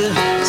after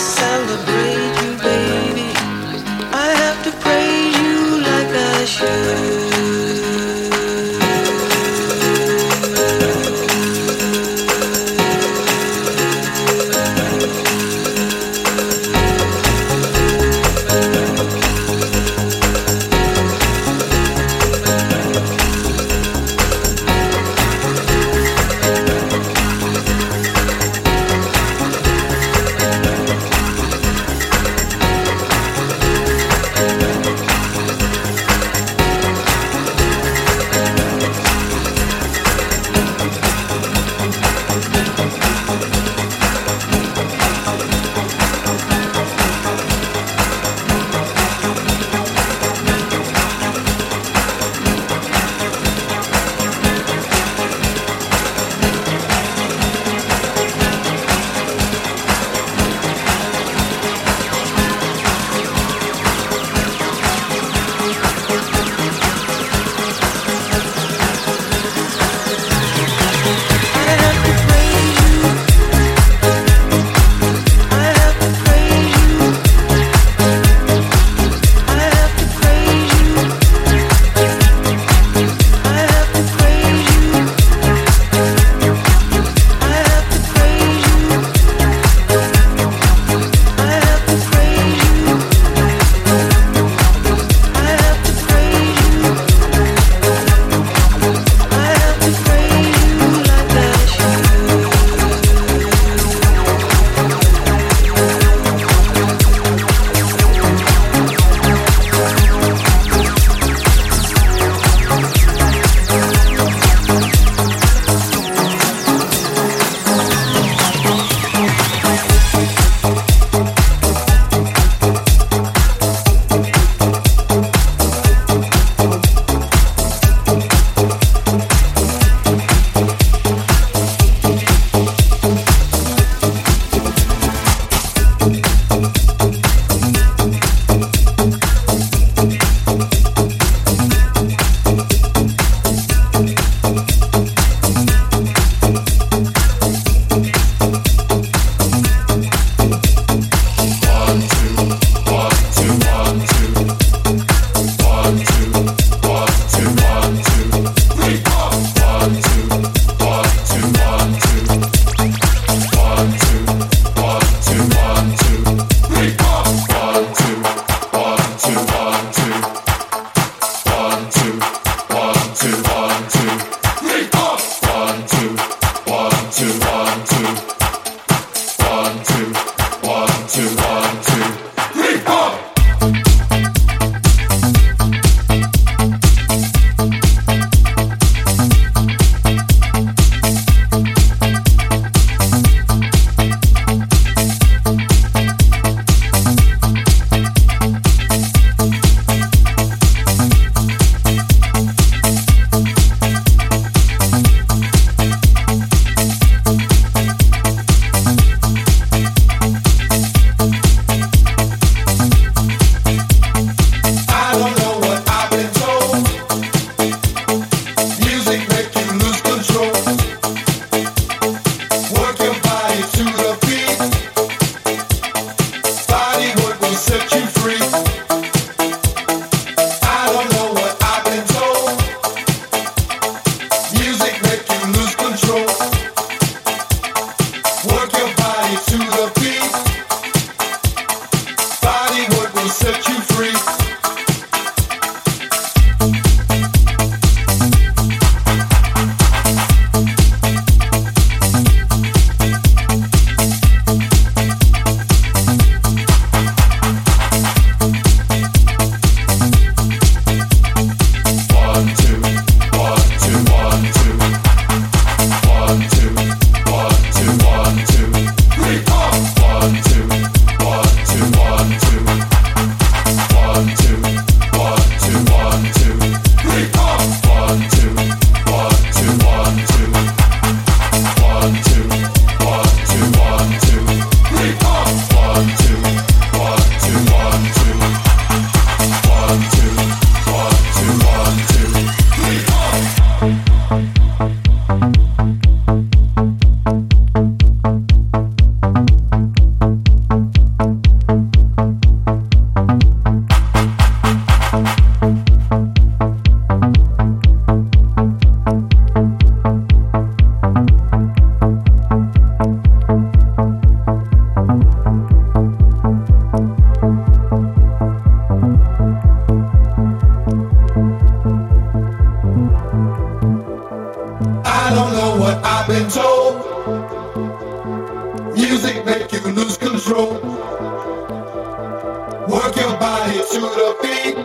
to the beat.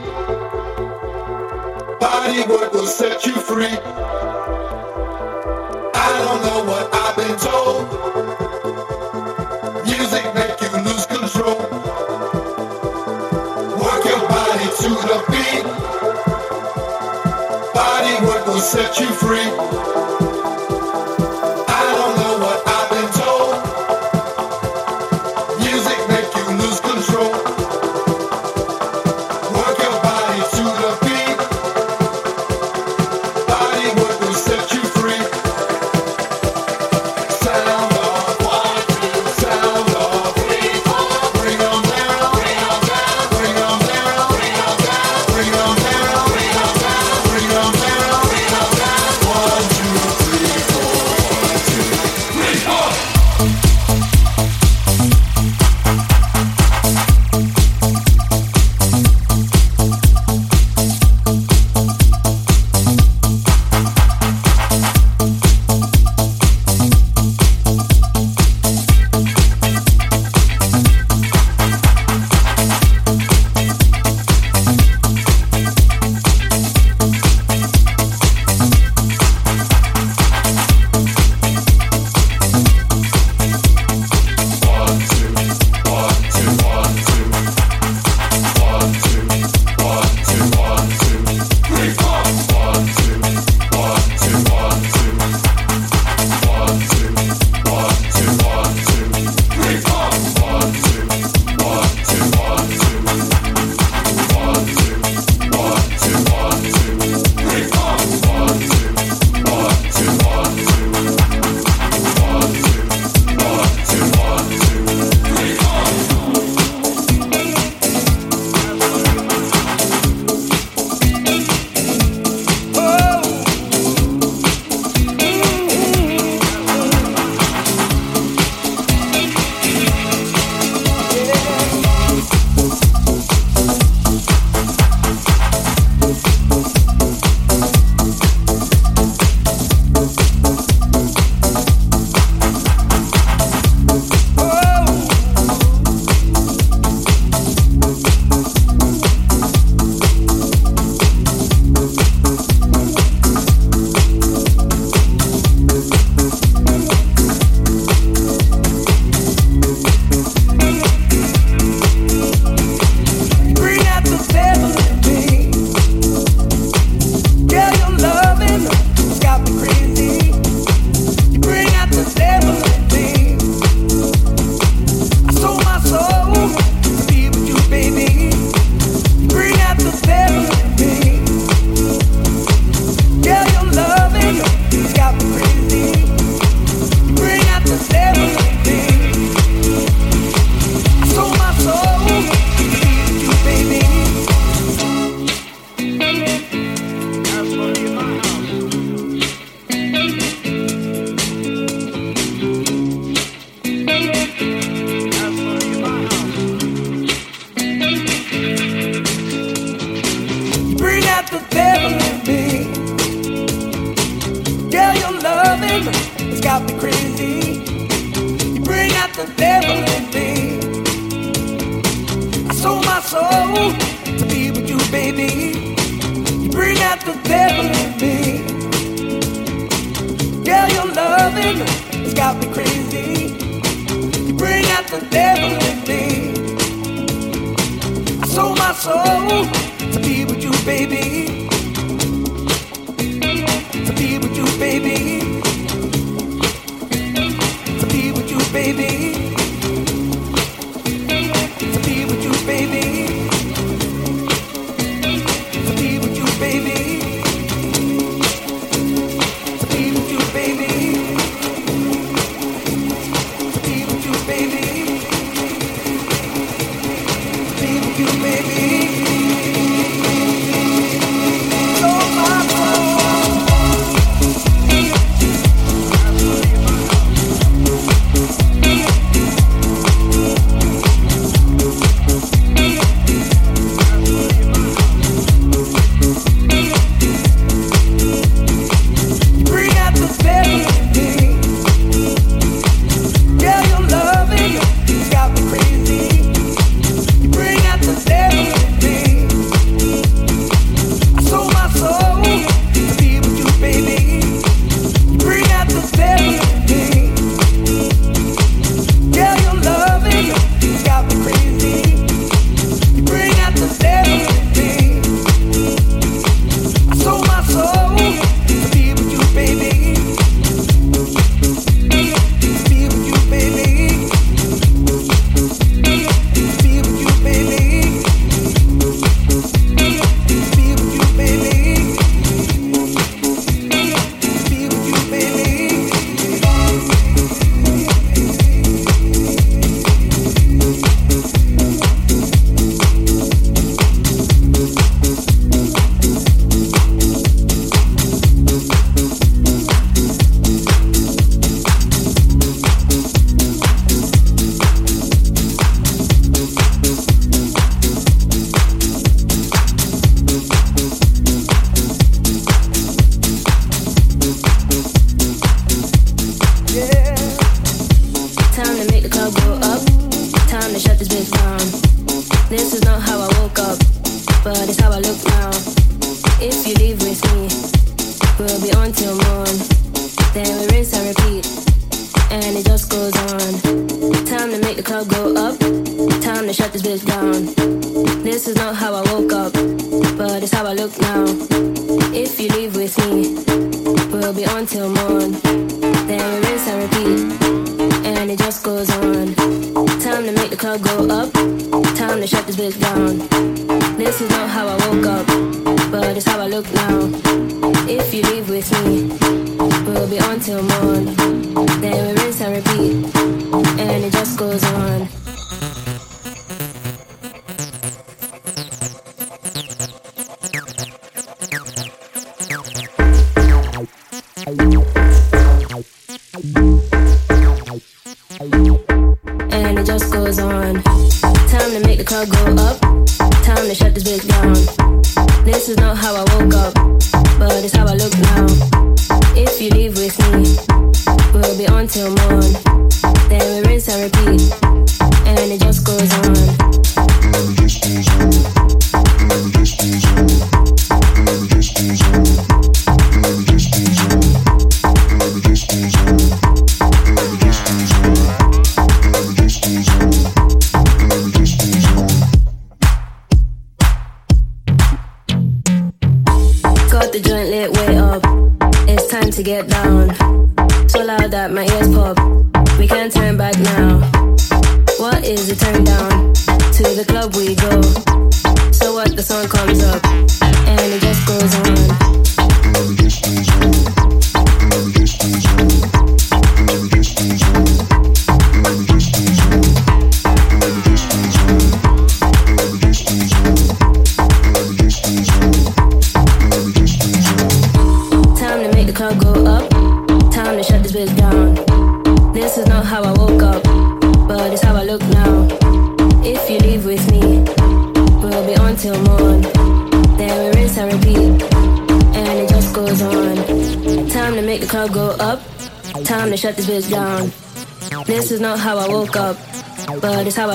Bodywork will set you free. I don't know what I've been told. Music make you lose control. Work your body to the beat. Bodywork will set you free. to be with you, baby. You bring out the devil in me. Girl, your loving has got me crazy. You bring out the devil in me. I sold my soul to be with you, baby.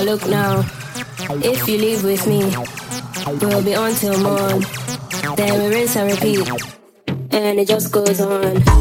look now. If you leave with me, we'll be on till morn. Then we rinse and repeat, and it just goes on.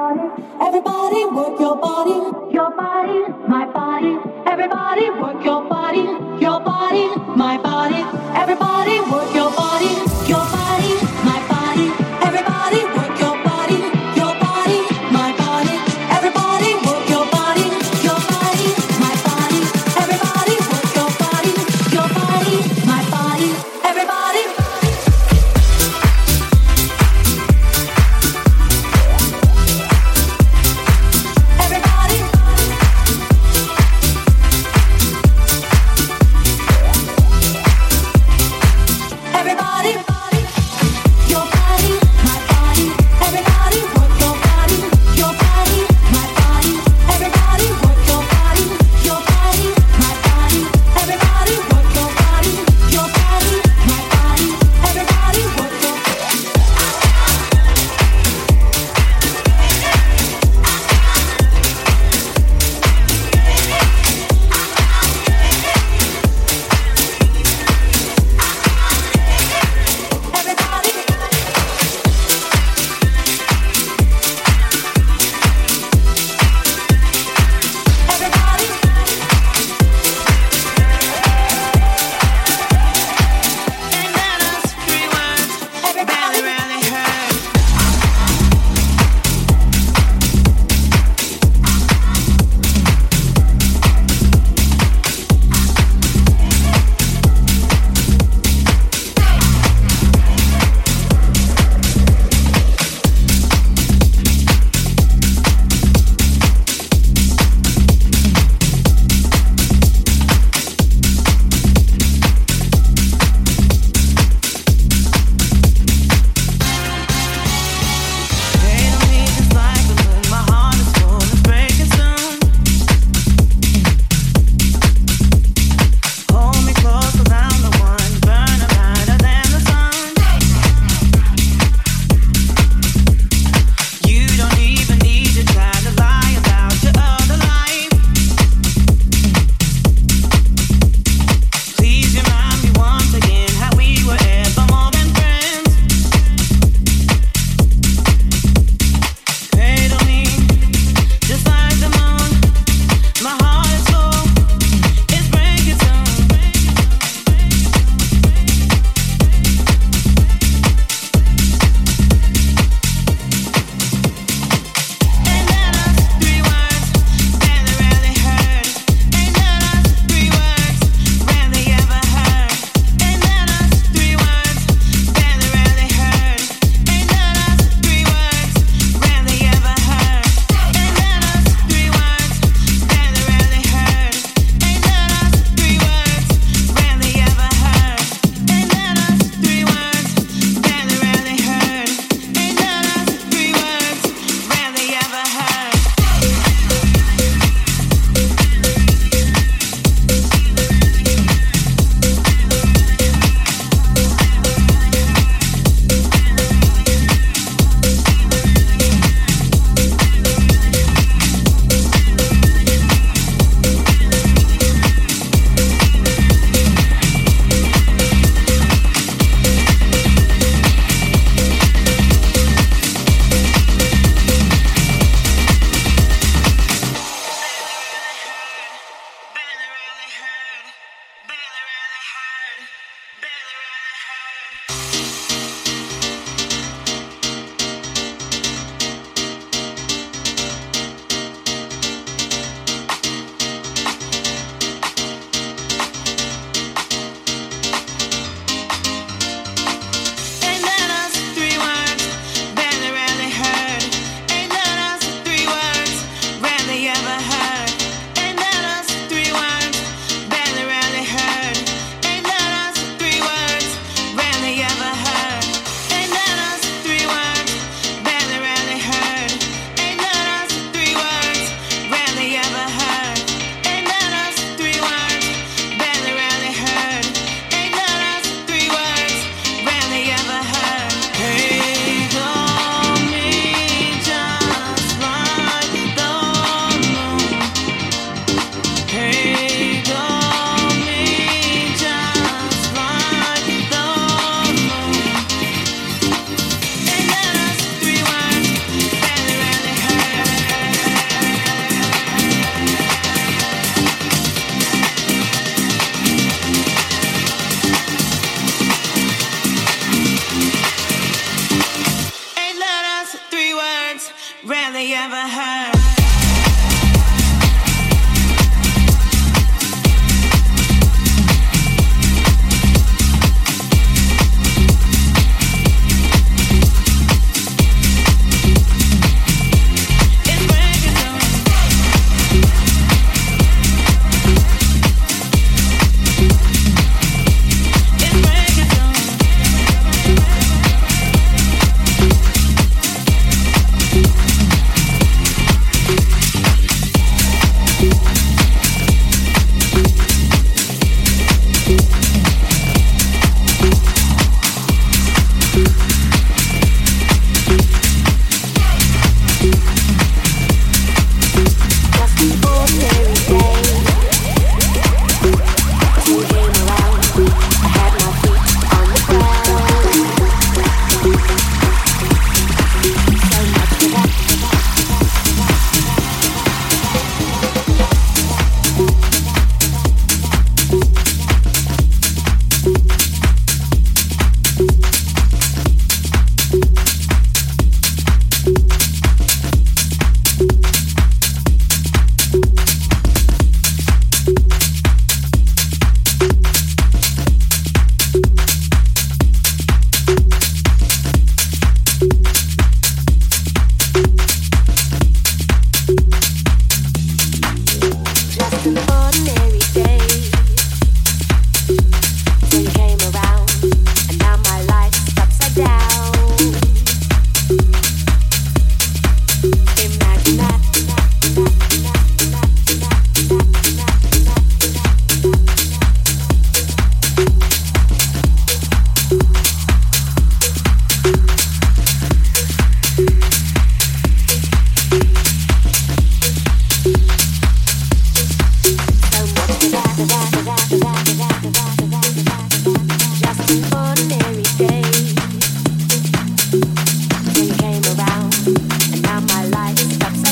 Everybody work your body, your body, my body. Everybody work your body.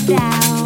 Down.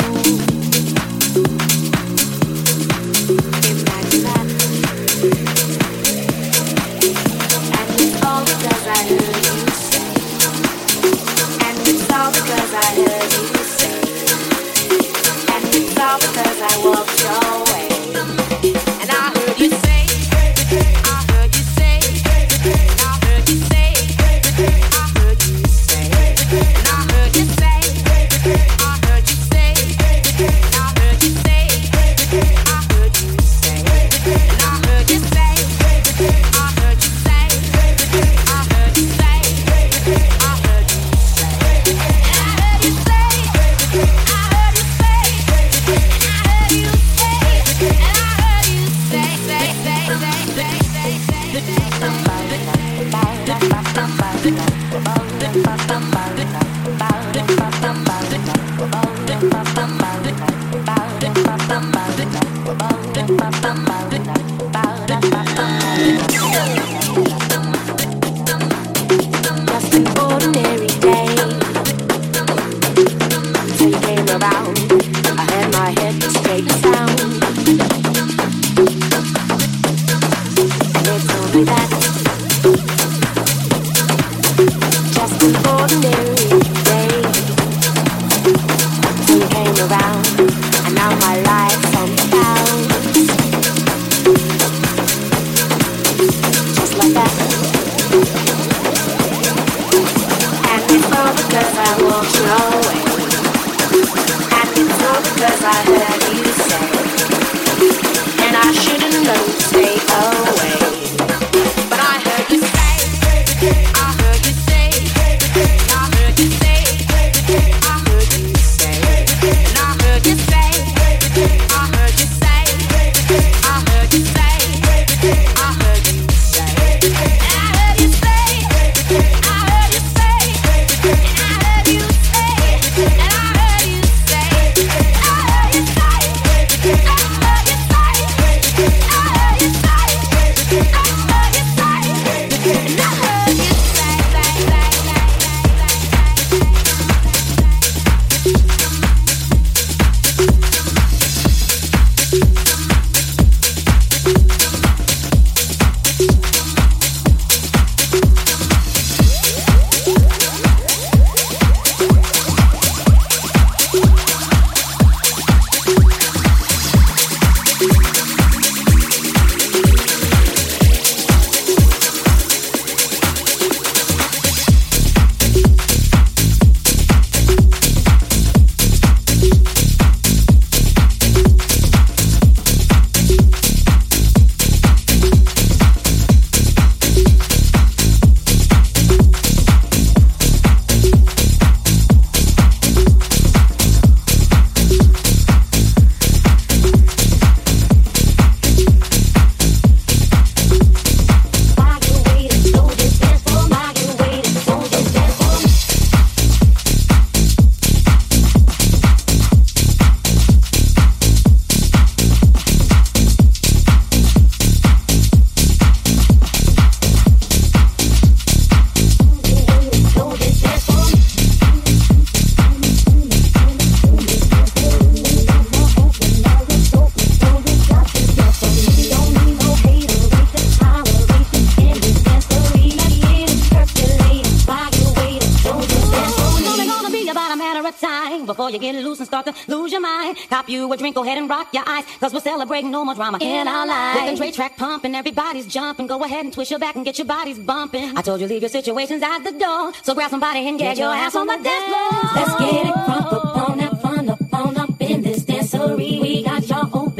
and start to lose your mind. Cop you a drink, go ahead and rock your eyes. Cause we're celebrating no more drama in our lives. With the Dre track pumping, everybody's jumping. Go ahead and twist your back and get your bodies bumping. I told you leave your situations out the door. So grab somebody and get, get your ass on the dance floor. Let's get it crunk up on that fun up on up in this dancery. We got y'all open.